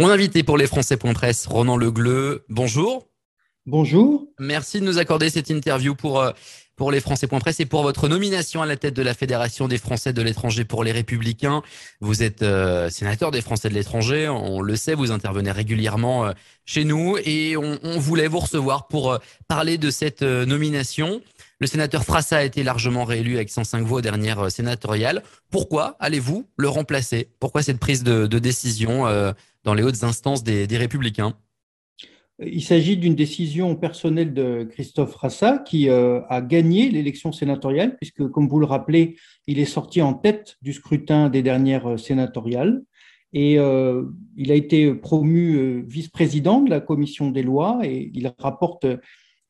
Mon invité pour les Français.presse, Ronan Legleux, bonjour. Bonjour. Merci de nous accorder cette interview pour, euh, pour les Français.presse et pour votre nomination à la tête de la Fédération des Français de l'étranger pour les Républicains. Vous êtes euh, sénateur des Français de l'étranger, on le sait, vous intervenez régulièrement euh, chez nous et on, on, voulait vous recevoir pour parler de cette nomination. Le sénateur Frassa a été largement réélu avec 105 voix aux dernières sénatoriales. Pourquoi allez-vous le remplacer? Pourquoi cette prise de, de décision dans les hautes instances des, Républicains il s'agit d'une décision personnelle de Christophe Rassa qui euh, a gagné l'élection sénatoriale, puisque, comme vous le rappelez, il est sorti en tête du scrutin des dernières euh, sénatoriales. Et euh, il a été promu vice-président de la commission des lois et il rapporte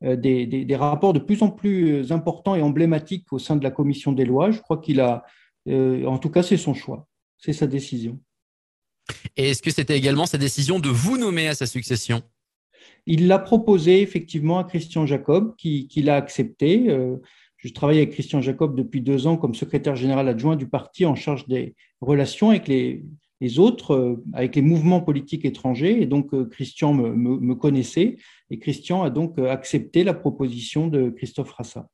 des, rapports de plus en plus importants et emblématiques au sein de la commission des lois. Je crois qu'il a, en tout cas, c'est son choix, c'est sa décision. Et est-ce que c'était également sa décision de vous nommer à sa succession? Il l'a proposé effectivement à Christian Jacob, qui, l'a accepté. Euh, je travaille avec Christian Jacob depuis deux ans comme secrétaire général adjoint du parti en charge des relations avec les, autres, euh, avec les mouvements politiques étrangers. Et donc, euh, Christian me, connaissait et Christian a donc accepté la proposition de Christophe Rassa.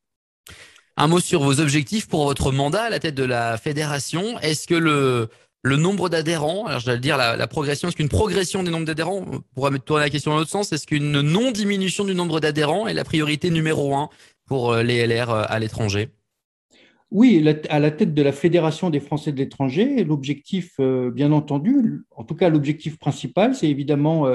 Un mot sur vos objectifs pour votre mandat à la tête de la fédération. Est-ce que le, le nombre d'adhérents, alors je dois le dire, la, progression, est-ce qu'une progression des nombres d'adhérents, on pourrait tourner la question dans l'autre sens, est-ce qu'une non-diminution du nombre d'adhérents est la priorité numéro un pour euh, les LR euh, à l'étranger? Oui, à la tête de la Fédération des Français de l'étranger, l'objectif, euh, bien entendu, en tout cas l'objectif principal, c'est évidemment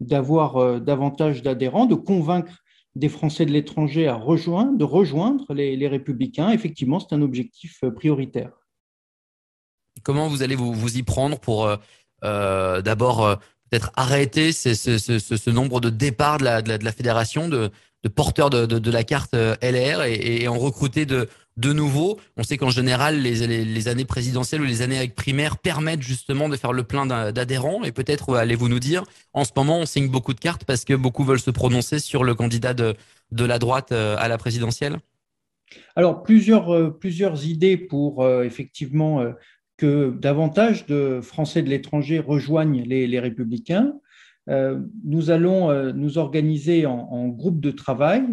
d'avoir davantage d'adhérents, de convaincre des Français de l'étranger à rejoindre, de rejoindre les républicains. Effectivement, c'est un objectif prioritaire. Comment vous allez vous, vous y prendre pour euh, euh d'abord euh, peut-être arrêter ce, nombre de départs de la, fédération, de, porteurs de, la carte LR et, en recruter de, nouveaux? On sait qu'en général, les, années présidentielles ou les années avec primaire permettent justement de faire le plein d'adhérents. Et peut-être allez-vous nous dire, en ce moment, on signe beaucoup de cartes parce que beaucoup veulent se prononcer sur le candidat de, la droite à la présidentielle? Alors, plusieurs idées pour effectivement que davantage de Français de l'étranger rejoignent les, républicains. Euh, nous allons euh, nous organiser en, groupe de travail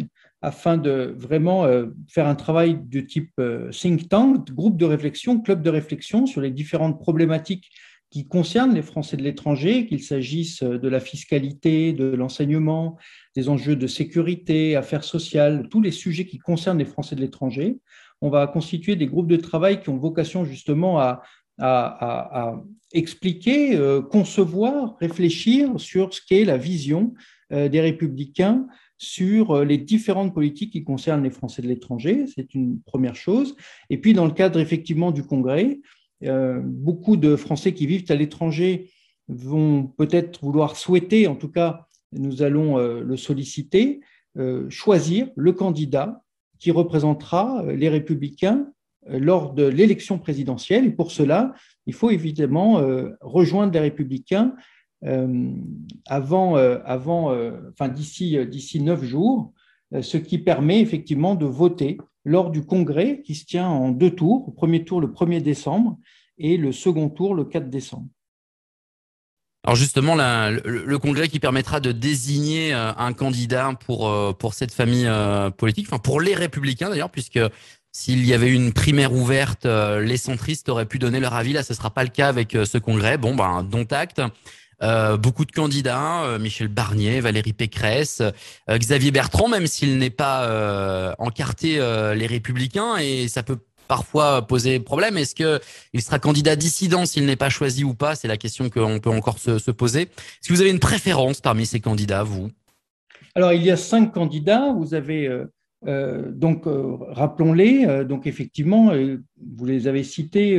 afin de vraiment euh, faire un travail de type think tank, groupe de réflexion, club de réflexion sur les différentes problématiques qui concernent les Français de l'étranger, qu'il s'agisse de la fiscalité, de l'enseignement, des enjeux de sécurité, affaires sociales, tous les sujets qui concernent les Français de l'étranger on va constituer des groupes de travail qui ont vocation justement à, expliquer, euh, concevoir, réfléchir sur ce qu'est la vision euh, des républicains sur euh, les différentes politiques qui concernent les Français de l'étranger. C'est une première chose. Et puis, dans le cadre effectivement du Congrès, beaucoup de Français qui vivent à l'étranger vont peut-être vouloir souhaiter, en tout cas, nous allons le solliciter, choisir le candidat qui représentera euh, les républicains euh, lors de l'élection présidentielle. Et pour cela, il faut évidemment euh, rejoindre les républicains avant, avant d'ici, d'ici neuf jours, ce qui permet effectivement de voter lors du congrès qui se tient en deux tours, le premier tour le 1er décembre et le second tour le 4 décembre. Alors justement, le, congrès qui permettra de désigner euh, un candidat pour euh, pour cette famille euh, politique, enfin pour les républicains d'ailleurs, puisque s'il y avait une primaire ouverte, les centristes auraient pu donner leur avis. Là, ce sera pas le cas avec ce congrès. Bon, ben dont acte. beaucoup de candidats, Michel Barnier, Valérie Pécresse, Xavier Bertrand, même s'il n'est pas encarté les républicains, et ça peut parfois poser problème. Est-ce qu'il sera candidat dissident s'il n'est pas choisi ou pas? C'est la question qu'on peut encore se, poser. Est-ce que vous avez une préférence parmi ces candidats, vous? Alors, il y a cinq candidats. Vous avez, euh, euh, donc, euh, rappelons-les, donc effectivement, vous les avez cités.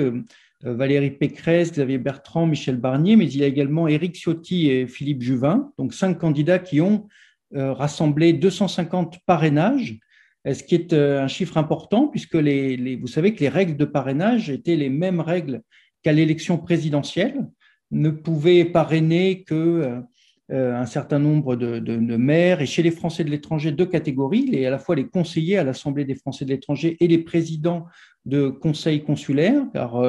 Valérie Pécresse, Xavier Bertrand, Michel Barnier, mais il y a également Éric Ciotti et Philippe Juvin, donc cinq candidats qui ont rassemblé 250 parrainages ce qui est euh, un chiffre important puisque vous savez que les règles de parrainage étaient les mêmes règles qu'à l'élection présidentielle, ne pouvaient parrainer que euh, euh, un certain nombre de, maires et chez les Français de l'étranger deux catégories, les, à la fois les conseillers à l'Assemblée des Français de l'étranger et les présidents de conseils consulaires, car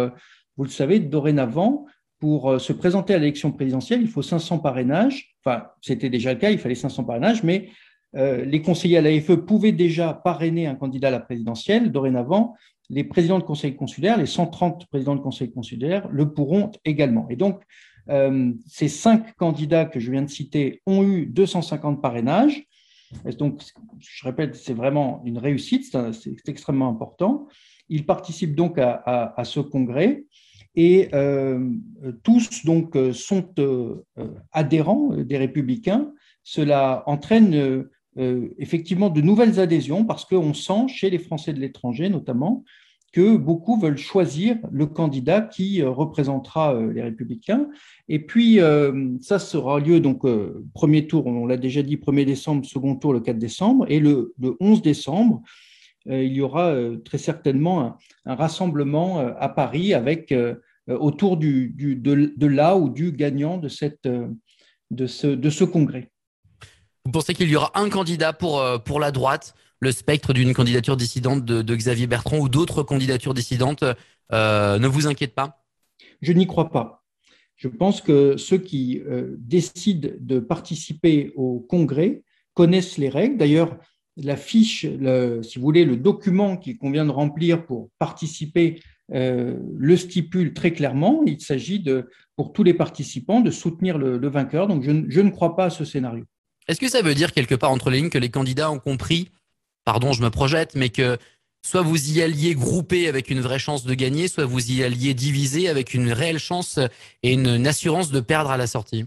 vous le savez, dorénavant, pour se présenter à l'élection présidentielle, il faut 500 parrainages. Enfin, c'était déjà le cas, il fallait 500 parrainages, mais les conseillers à l'AFE pouvaient déjà parrainer un candidat à la présidentielle. Dorénavant, les présidents de conseil consulaire, les 130 présidents de conseil consulaire, le pourront également. Et donc, ces cinq candidats que je viens de citer ont eu 250 parrainages. Donc, je répète, c'est vraiment une réussite, c'est extrêmement important. Ils participent donc à, ce congrès et euh, tous donc sont euh, adhérents des républicains. Cela entraîne euh, effectivement de nouvelles adhésions parce qu'on sent chez les Français de l'étranger notamment que beaucoup veulent choisir le candidat qui représentera les républicains. Et puis, ça sera lieu, donc, premier tour, on l'a déjà dit, 1er décembre, second tour le 4 décembre, et le, le 11 décembre, euh, il y aura euh, très certainement un, rassemblement euh, à Paris avec autour de, là ou du gagnant de, cette, de, ce, de ce congrès. Vous pensez qu'il y aura un candidat pour, pour la droite, le spectre d'une candidature dissidente de, Xavier Bertrand ou d'autres candidatures dissidentes ne vous inquiète pas? Je n'y crois pas. Je pense que ceux qui décident de participer au congrès connaissent les règles. D'ailleurs, la fiche, si vous voulez, le document qu'il convient de remplir pour participer euh, le stipule très clairement. Il s'agit de, pour tous les participants, de soutenir le, vainqueur. Donc, je, ne crois pas à ce scénario. Est-ce que ça veut dire quelque part entre les lignes que les candidats ont compris, pardon, je me projette, mais que soit vous y alliez groupé avec une vraie chance de gagner, soit vous y alliez divisé avec une réelle chance et une assurance de perdre à la sortie?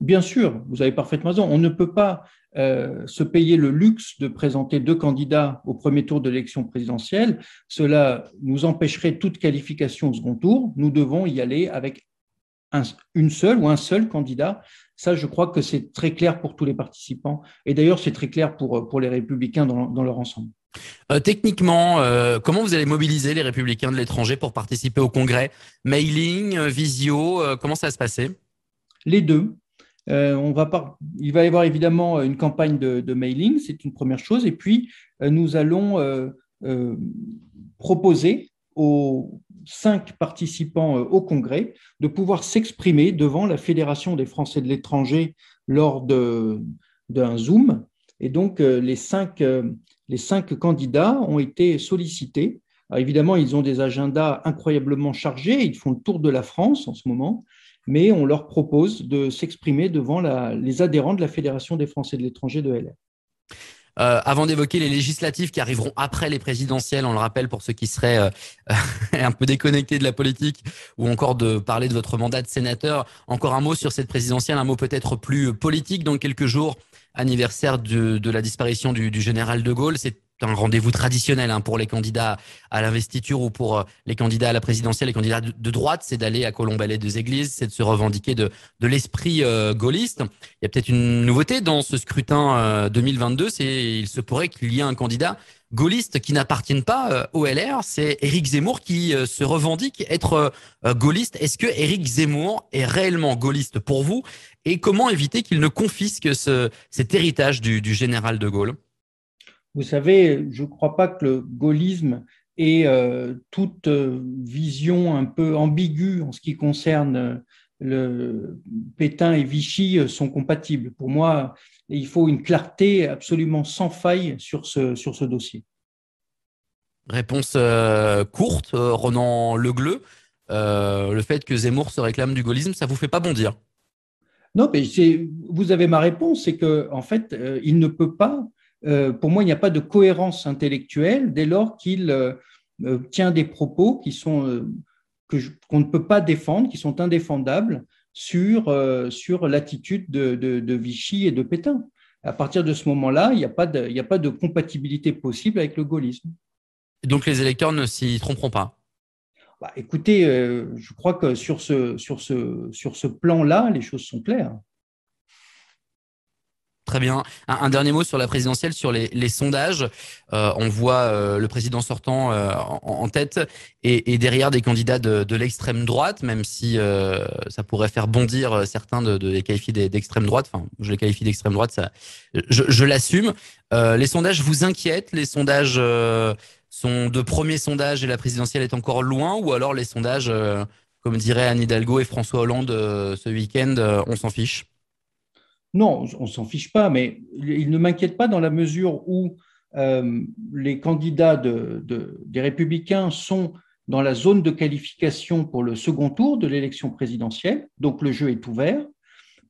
Bien sûr, vous avez parfaitement raison. On ne peut pas euh, se payer le luxe de présenter deux candidats au premier tour de l'élection présidentielle. Cela nous empêcherait toute qualification au second tour. Nous devons y aller avec une seule ou un seul candidat. Ça, je crois que c'est très clair pour tous les participants. Et d'ailleurs, c'est très clair pour, pour les républicains dans, leur ensemble. Euh, techniquement, euh, comment vous allez mobiliser les républicains de l'étranger pour participer au congrès? Mailing, visio, comment ça va se passer? Les deux. Euh, on va il va y avoir évidemment une campagne de, mailing, c'est une première chose. Et puis, euh, nous allons euh, proposer aux cinq participants au congrès de pouvoir s'exprimer devant la Fédération des Français de l'étranger lors d'un Zoom. Et donc, les cinq, les cinq candidats ont été sollicités. évidemment, ils ont des agendas incroyablement chargés. Ils font le tour de la France en ce moment mais on leur propose de s'exprimer devant les adhérents de la Fédération des Français de l'étranger de LR. Euh, avant d'évoquer les législatives qui arriveront après les présidentielles, on le rappelle pour ceux qui seraient euh, un peu déconnectés de la politique ou encore de parler de votre mandat de sénateur, encore un mot sur cette présidentielle, un mot peut-être plus politique. Dans quelques jours, anniversaire de, la disparition du, du général de Gaulle, un rendez-vous traditionnel hein, pour les candidats à l'investiture ou pour euh, les candidats à la présidentielle, les candidats de, droite, c'est d'aller à Colombelle et deux églises, c'est de se revendiquer de, de l'esprit euh, gaulliste. Il y a peut-être une nouveauté dans ce scrutin 2022, euh, c'est il se pourrait qu'il y ait un candidat gaulliste qui n'appartienne pas au LR, c'est Éric Zemmour qui se revendique être gaulliste. Est-ce que Éric Zemmour est réellement gaulliste pour vous? Et comment éviter qu'il ne confisque ce, cet héritage du, du général de Gaulle? Vous savez, je ne crois pas que le gaullisme ait euh, toute euh, vision un peu ambiguë en ce qui concerne euh, le Pétain et Vichy sont compatibles. Pour moi, il faut une clarté absolument sans faille sur ce, sur ce dossier. Réponse courte, Ronan Legleux. le fait que Zemmour se réclame du gaullisme, ça vous fait pas bondir? Non, mais vous avez ma réponse, c'est qu'en en fait, il ne peut pas euh, pour moi, il n'y a pas de cohérence intellectuelle dès lors qu'il euh, euh, tient des propos qui sont qu'on ne peut pas défendre, qui sont indéfendables sur, sur l'attitude de, Vichy et de Pétain. À partir de ce moment-là, il n'y a, pas de, a pas de compatibilité possible avec le gaullisme. Donc les électeurs ne s'y tromperont pas? Bah, Écoutez, je crois que sur ce, sur ce, sur ce plan-là, les choses sont claires. Très bien. Un, dernier mot sur la présidentielle, sur les, sondages. Euh, on voit euh, le président sortant euh, en, tête et, derrière des candidats de, l'extrême droite, même si ça pourrait faire bondir certains de, les qualifier d'extrême droite. Enfin, je les qualifie d'extrême droite, ça, je, l'assume. les sondages vous inquiètent? Les sondages sont de premiers sondages et la présidentielle est encore loin, ou alors les sondages comme diraient Anne Hidalgo et François Hollande ce week-end, on s'en fiche? Non, on s'en fiche pas, mais il ne m'inquiète pas dans la mesure où les candidats des républicains sont dans la zone de qualification pour le second tour de l'élection présidentielle, donc le jeu est ouvert.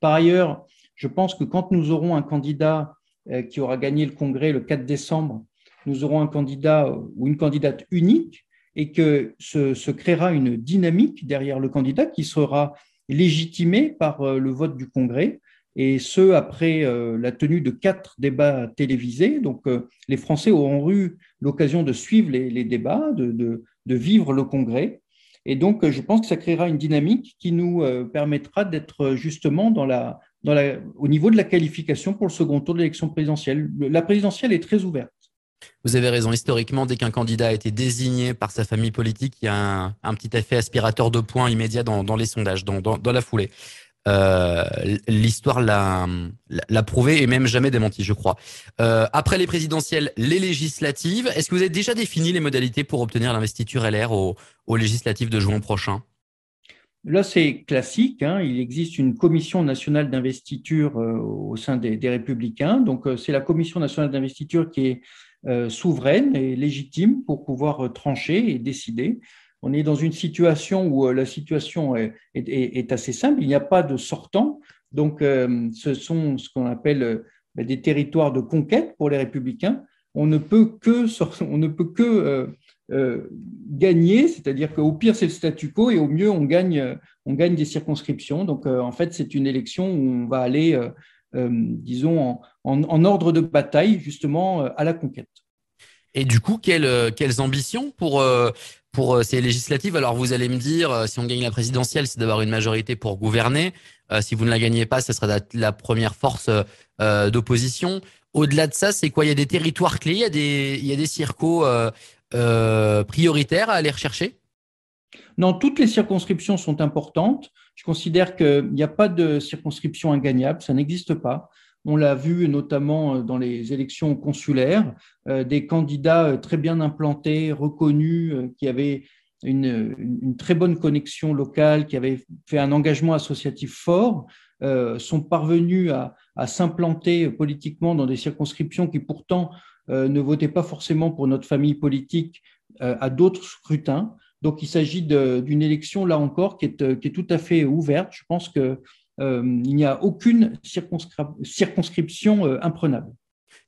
Par ailleurs, je pense que quand nous aurons un candidat euh, qui aura gagné le congrès le 4 décembre, nous aurons un candidat ou une candidate unique et que se, créera une dynamique derrière le candidat qui sera légitimée par euh, le vote du congrès et ce après euh, la tenue de quatre débats télévisés. Donc les Français auront eu l'occasion de suivre les, débats, de, vivre le congrès. Et donc, je pense que ça créera une dynamique qui nous euh, permettra d'être justement au niveau de la qualification pour le second tour de l'élection présidentielle. La présidentielle est très ouverte. Vous avez raison. Historiquement, dès qu'un candidat a été désigné par sa famille politique, il y a un, petit effet aspirateur de points immédiat dans, les sondages, dans la foulée. Euh, l'histoire l'a prouvé et même jamais démenti, je crois. Euh, après les présidentielles, les législatives, est-ce que vous avez déjà défini les modalités pour obtenir l'investiture LR aux, législatives de juin prochain? Là, c'est classique. Hein. Il existe une commission nationale d'investiture euh, au sein des, Républicains. Donc, c'est la commission nationale d'investiture qui est souveraine et légitime pour pouvoir trancher et décider on est dans une situation où euh, la situation est, assez simple. Il n'y a pas de sortant. Donc, euh, ce sont ce qu'on appelle euh, des territoires de conquête pour les républicains. On ne peut que, on ne peut que gagner, c'est-à-dire qu'au pire, c'est le statu quo et au mieux, on gagne, on gagne des circonscriptions. Donc, en fait, c'est une élection où on va aller, disons, en, ordre de bataille, justement, à la conquête. Et du coup, quelles ambitions pour, pour euh, ces législatives. Alors vous allez me dire, euh, si on gagne la présidentielle, c'est d'avoir une majorité pour gouverner. Euh, si vous ne la gagnez pas, ce sera la première force d'opposition. Au-delà de ça, c'est quoi? Il y a des territoires clés, il y a des, il circos prioritaires à aller rechercher? Non, toutes les circonscriptions sont importantes. Je considère qu'il n'y a pas de circonscription ingagnable, ça n'existe pas. On l'a vu notamment euh, dans les élections consulaires, euh, des candidats euh, très bien implantés, reconnus, qui avaient une, très bonne connexion locale, qui avaient fait un engagement associatif fort, sont parvenus à, s'implanter politiquement dans des circonscriptions qui pourtant ne votaient pas forcément pour notre famille politique à d'autres scrutins. Donc il s'agit d'une élection, là encore, qui est, qui est, tout à fait ouverte. Je pense que il n'y a aucune circonscription euh, imprenable.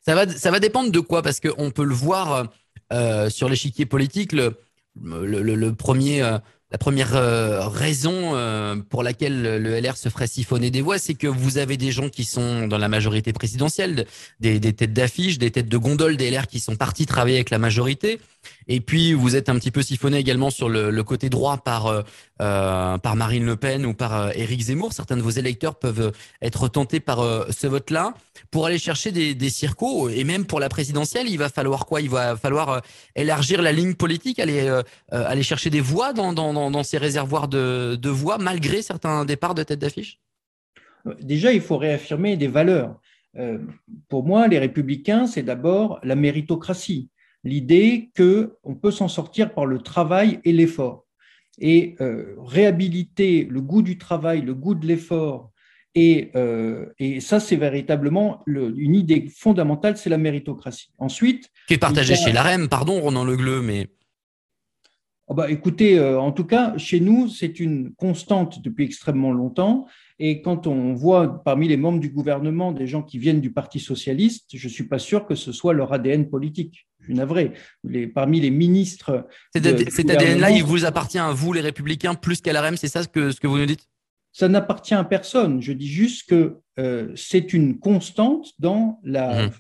Ça va, ça va dépendre de quoi? Parce qu'on peut le voir euh, sur l'échiquier politique, le, le, premier, la première raison pour laquelle le LR se ferait siphonner des voix, c'est que vous avez des gens qui sont dans la majorité présidentielle, des, des têtes d'affiche, des têtes de gondole des LR qui sont partis travailler avec la majorité. Et puis, vous êtes un petit peu siphonné également sur le, côté droit par, euh, euh, par Marine Le Pen ou par euh, Éric Zemmour. Certains de vos électeurs peuvent être tentés par ce vote-là. Pour aller chercher des, des circos, et même pour la présidentielle, il va falloir quoi? Il va falloir élargir la ligne politique, aller, aller chercher des voix dans, dans, ces réservoirs de, de voix, malgré certains départs de tête d'affiche? Déjà, il faut réaffirmer des valeurs. pour moi, les républicains, c'est d'abord la méritocratie l'idée qu'on peut s'en sortir par le travail et l'effort. Et euh, réhabiliter le goût du travail, le goût de l'effort, et, euh, ça, c'est véritablement une idée fondamentale, c'est la méritocratie. Ensuite. Qui est partagée chez l'AREM, pardon, Ronan Legleux, mais. Oh bah, écoutez, euh, en tout cas, chez nous, c'est une constante depuis extrêmement longtemps. Et quand on voit parmi les membres du gouvernement des gens qui viennent du Parti socialiste, je ne suis pas sûr que ce soit leur ADN politique. Je suis navré. Les, parmi les ministres. Cet ADN-là, il vous appartient à vous, les Républicains, plus qu'à l'AREM, c'est ça ce que, ce que vous nous dites? Ça n'appartient à personne. Je dis juste que euh, c'est une constante dans la, mmh.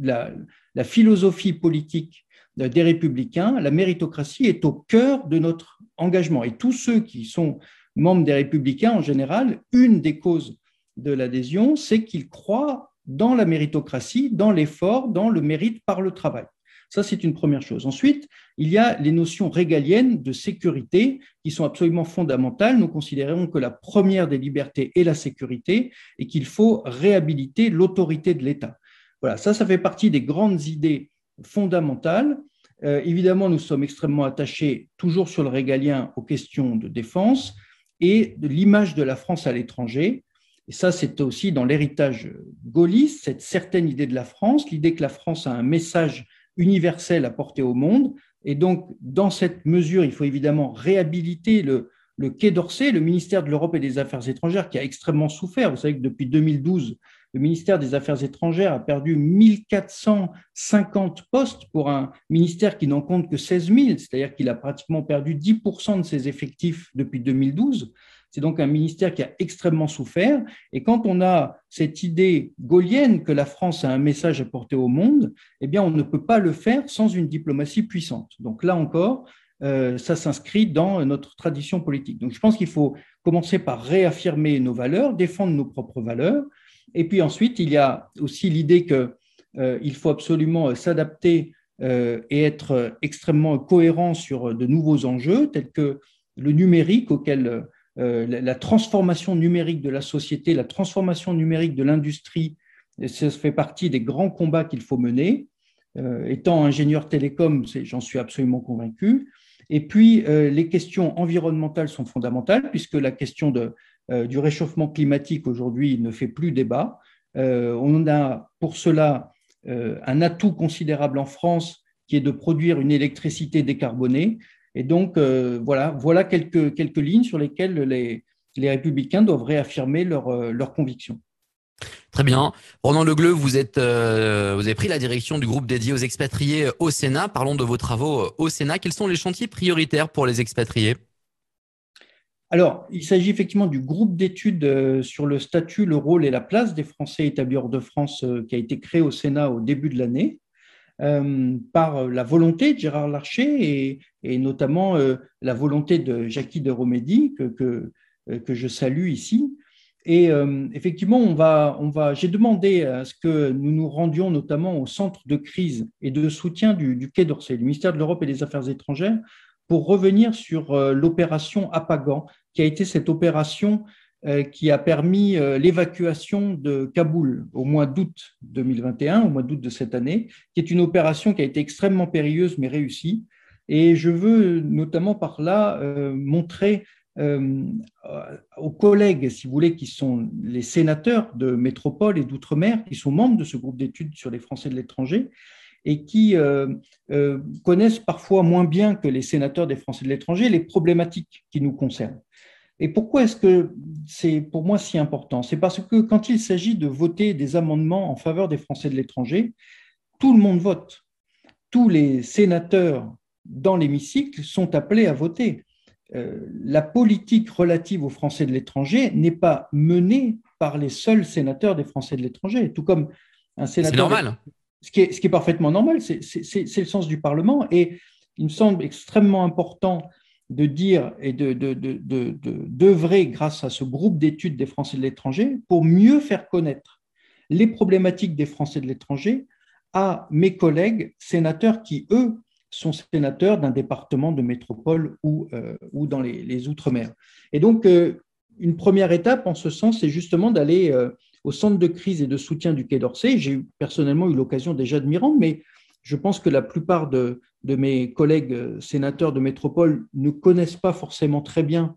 la, la philosophie politique des Républicains. La méritocratie est au cœur de notre engagement. Et tous ceux qui sont membres des républicains en général, une des causes de l'adhésion, c'est qu'ils croient dans la méritocratie, dans l'effort, dans le mérite par le travail. Ça, c'est une première chose. Ensuite, il y a les notions régaliennes de sécurité qui sont absolument fondamentales. Nous considérons que la première des libertés est la sécurité et qu'il faut réhabiliter l'autorité de l'État. Voilà, ça, ça fait partie des grandes idées fondamentales. Euh, évidemment, nous sommes extrêmement attachés, toujours sur le régalien, aux questions de défense. et de l'image de la France à l'étranger. Et ça, c'est aussi dans l'héritage gaulliste, cette certaine idée de la France, l'idée que la France a un message universel à porter au monde. Et donc, dans cette mesure, il faut évidemment réhabiliter le, le Quai d'Orsay, le ministère de l'Europe et des Affaires étrangères, qui a extrêmement souffert. Vous savez que depuis 2012, le ministère des Affaires étrangères a perdu 1450 postes pour un ministère qui n'en compte que 16 000, c'est-à-dire qu'il a pratiquement perdu 10% de ses effectifs depuis 2012. C'est donc un ministère qui a extrêmement souffert. Et quand on a cette idée gaulienne que la France a un message à porter au monde, eh bien, on ne peut pas le faire sans une diplomatie puissante. Donc là encore, euh, ça s'inscrit dans notre tradition politique. Donc je pense qu'il faut commencer par réaffirmer nos valeurs, défendre nos propres valeurs. Et puis ensuite, il y a aussi l'idée qu'il euh, faut absolument s'adapter euh, et être extrêmement cohérent sur de nouveaux enjeux tels que le numérique auquel la transformation numérique de la société, la transformation numérique de l'industrie, ça fait partie des grands combats qu'il faut mener. étant ingénieur télécom, j'en suis absolument convaincu. Et puis, euh, les questions environnementales sont fondamentales, puisque la question euh, du réchauffement climatique aujourd'hui ne fait plus débat. Euh, on a pour cela un atout considérable en France, qui est de produire une électricité décarbonée. Et donc, voilà, voilà quelques, quelques lignes sur lesquelles les, les républicains doivent réaffirmer leurs leur convictions. Très bien. Ronan Legleux, vous êtes, euh, vous avez pris la direction du groupe dédié aux expatriés au Sénat. Parlons de vos travaux euh, au Sénat. Quels sont les chantiers prioritaires pour les expatriés? Alors, il s'agit effectivement du groupe d'études euh, sur le statut, le rôle et la place des Français établis hors de France qui a été créé au Sénat au début de l'année par la volonté de Gérard Larcher et, notamment la volonté de Jackie de Romédy que, que je salue ici. Et euh, effectivement, on va, on va, j'ai demandé à ce que nous nous rendions notamment au centre de crise et de soutien du, Quai d'Orsay, du ministère de l'Europe et des Affaires étrangères, pour revenir sur euh, l'opération Apagan, qui a été cette opération euh, qui a permis l'évacuation de Kaboul au mois d'août 2021, au mois d'août de cette année, qui est une opération qui a été extrêmement périlleuse mais réussie. Et je veux notamment par là montrer euh, aux collègues, si vous voulez, qui sont les sénateurs de métropole et d'outre-mer, qui sont membres de ce groupe d'études sur les Français de l'étranger et qui euh, euh, connaissent parfois moins bien que les sénateurs des Français de l'étranger les problématiques qui nous concernent. Et pourquoi est-ce que c'est pour moi si important? C'est parce que quand il s'agit de voter des amendements en faveur des Français de l'étranger, tout le monde vote. Tous les sénateurs dans l'hémicycle sont appelés à voter. Euh, la politique relative aux Français de l'étranger n'est pas menée par les seuls sénateurs des Français de l'étranger, tout comme un sénateur. C'est normal. Ce qui, est, ce qui est parfaitement normal, c'est le sens du Parlement. Et il me semble extrêmement important de dire et d'œuvrer de, de, grâce à ce groupe d'études des Français de l'étranger pour mieux faire connaître les problématiques des Français de l'étranger à mes collègues sénateurs qui, eux, sont sénateurs d'un département de métropole ou, euh, ou dans les, Outre-mer. Et donc, euh, une première étape en ce sens, c'est justement d'aller euh, au centre de crise et de soutien du Quai d'Orsay. J'ai personnellement eu l'occasion déjà de m'y rendre, mais je pense que la plupart de, mes collègues sénateurs de métropole ne connaissent pas forcément très bien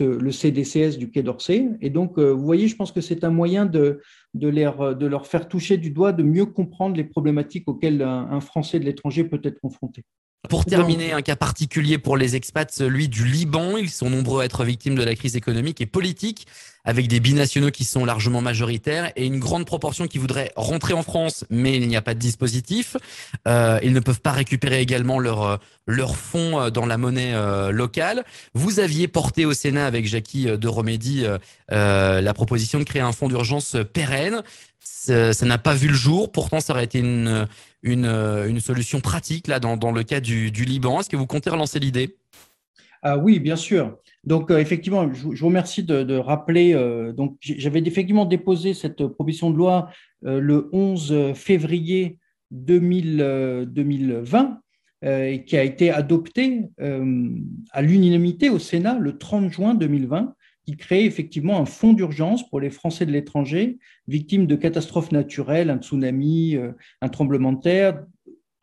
le CDCS du Quai d'Orsay. Et donc, vous voyez, je pense que c'est un moyen de, de, leur faire toucher du doigt, de mieux comprendre les problématiques auxquelles un, Français de l'étranger peut être confronté. Pour terminer, un cas particulier pour les expats, celui du Liban. Ils sont nombreux à être victimes de la crise économique et politique, avec des binationaux qui sont largement majoritaires et une grande proportion qui voudraient rentrer en France, mais il n'y a pas de dispositif. Euh, ils ne peuvent pas récupérer également leurs leur fonds euh, dans la monnaie euh, locale. Vous aviez porté au Sénat avec Jackie de Romédy la proposition de créer un fonds d'urgence pérenne ça n'a pas vu le jour. Pourtant, ça aurait été une, une solution pratique là dans, le cas du, Liban. Est-ce que vous comptez relancer l'idée? Ah oui, bien sûr. Donc euh, effectivement, je, vous remercie de, rappeler. Euh, donc j'avais effectivement déposé cette proposition de loi euh, le 11 février 2000, 2020 et qui a été adoptée à l'unanimité au Sénat le 30 juin 2020 qui crée effectivement un fonds d'urgence pour les Français de l'étranger victimes de catastrophes naturelles, un tsunami, euh, un tremblement de terre,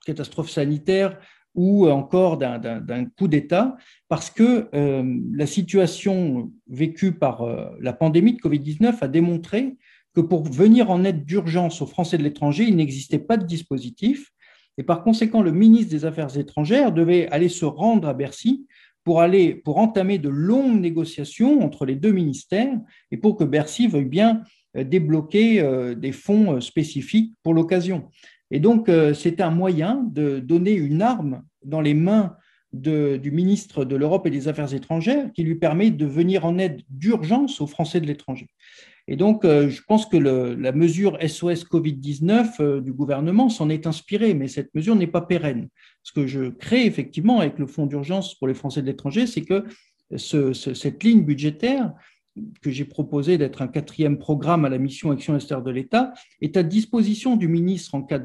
catastrophes sanitaires ou encore d'un coup d'État, parce que euh, la situation vécue par euh, la pandémie de Covid-19 a démontré que pour venir en aide d'urgence aux Français de l'étranger, il n'existait pas de dispositif. Et par conséquent, le ministre des Affaires étrangères devait aller se rendre à Bercy pour aller pour entamer de longues négociations entre les deux ministères et pour que Bercy veuille bien euh, débloquer des fonds spécifiques pour l'occasion. Et donc, euh, c'est un moyen de donner une arme dans les mains du ministre de l'Europe et des Affaires étrangères qui lui permet de venir en aide d'urgence aux Français de l'étranger. Et donc, euh, je pense que la mesure SOS Covid-19 euh, du gouvernement s'en est inspirée, mais cette mesure n'est pas pérenne. Ce que je crée effectivement avec le fonds d'urgence pour les Français de l'étranger, c'est que cette ligne budgétaire que j'ai proposé d'être un quatrième programme à la mission Action extérieure de l'État, est à disposition du ministre en cas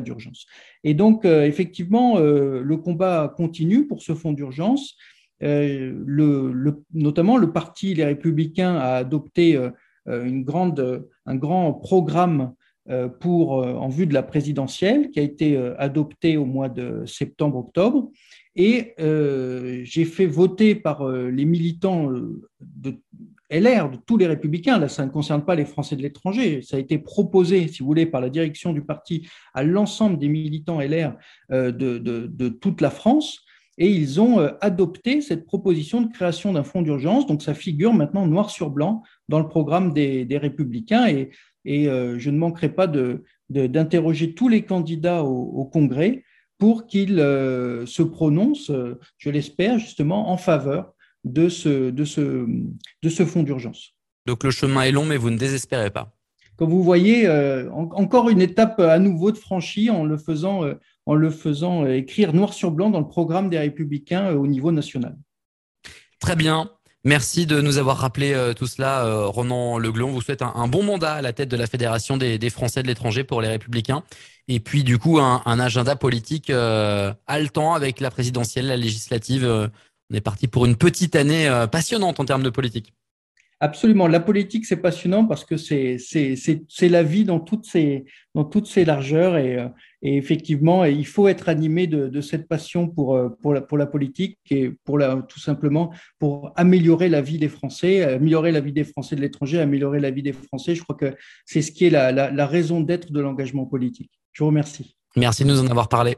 d'urgence. Et donc, euh, effectivement, le combat continue pour ce fonds d'urgence. Notamment, le parti Les Républicains a adopté une grande, un grand programme pour, en vue de la présidentielle qui a été adopté au mois de septembre-octobre. Et j'ai fait voter par les militants de LR, de tous les républicains, là ça ne concerne pas les Français de l'étranger, ça a été proposé, si vous voulez, par la direction du parti à l'ensemble des militants LR euh, de, toute la France, et ils ont euh, adopté cette proposition de création d'un fonds d'urgence, donc ça figure maintenant noir sur blanc dans le programme des, républicains, et, euh, je ne manquerai pas d'interroger tous les candidats au, Congrès pour qu'ils se prononcent, je l'espère, justement en faveur de ce, de ce, de ce fonds d'urgence. Donc le chemin est long, mais vous ne désespérez pas. Comme vous voyez, euh, encore une étape à nouveau de franchie en le faisant, euh, en le faisant euh, écrire noir sur blanc dans le programme des Républicains au niveau national. Très bien. Merci de nous avoir rappelé tout cela, Ronan Leglon. On vous souhaite un, bon mandat à la tête de la Fédération des, Français de l'étranger pour les Républicains. Et puis, du coup, un, agenda politique haletant avec la présidentielle, la législative on est parti pour une petite année euh, passionnante en termes de politique. Absolument. La politique, c'est passionnant parce que c'est la vie dans toutes ses, dans toutes largeurs. Et, euh, et effectivement, il faut être animé de, cette passion pour, euh, pour, la, pour la politique et pour la, tout simplement pour améliorer la vie des Français, améliorer la vie des Français de l'étranger, améliorer la vie des Français. Je crois que c'est ce qui est la, la raison d'être de l'engagement politique. Je vous remercie. Merci de nous en avoir parlé.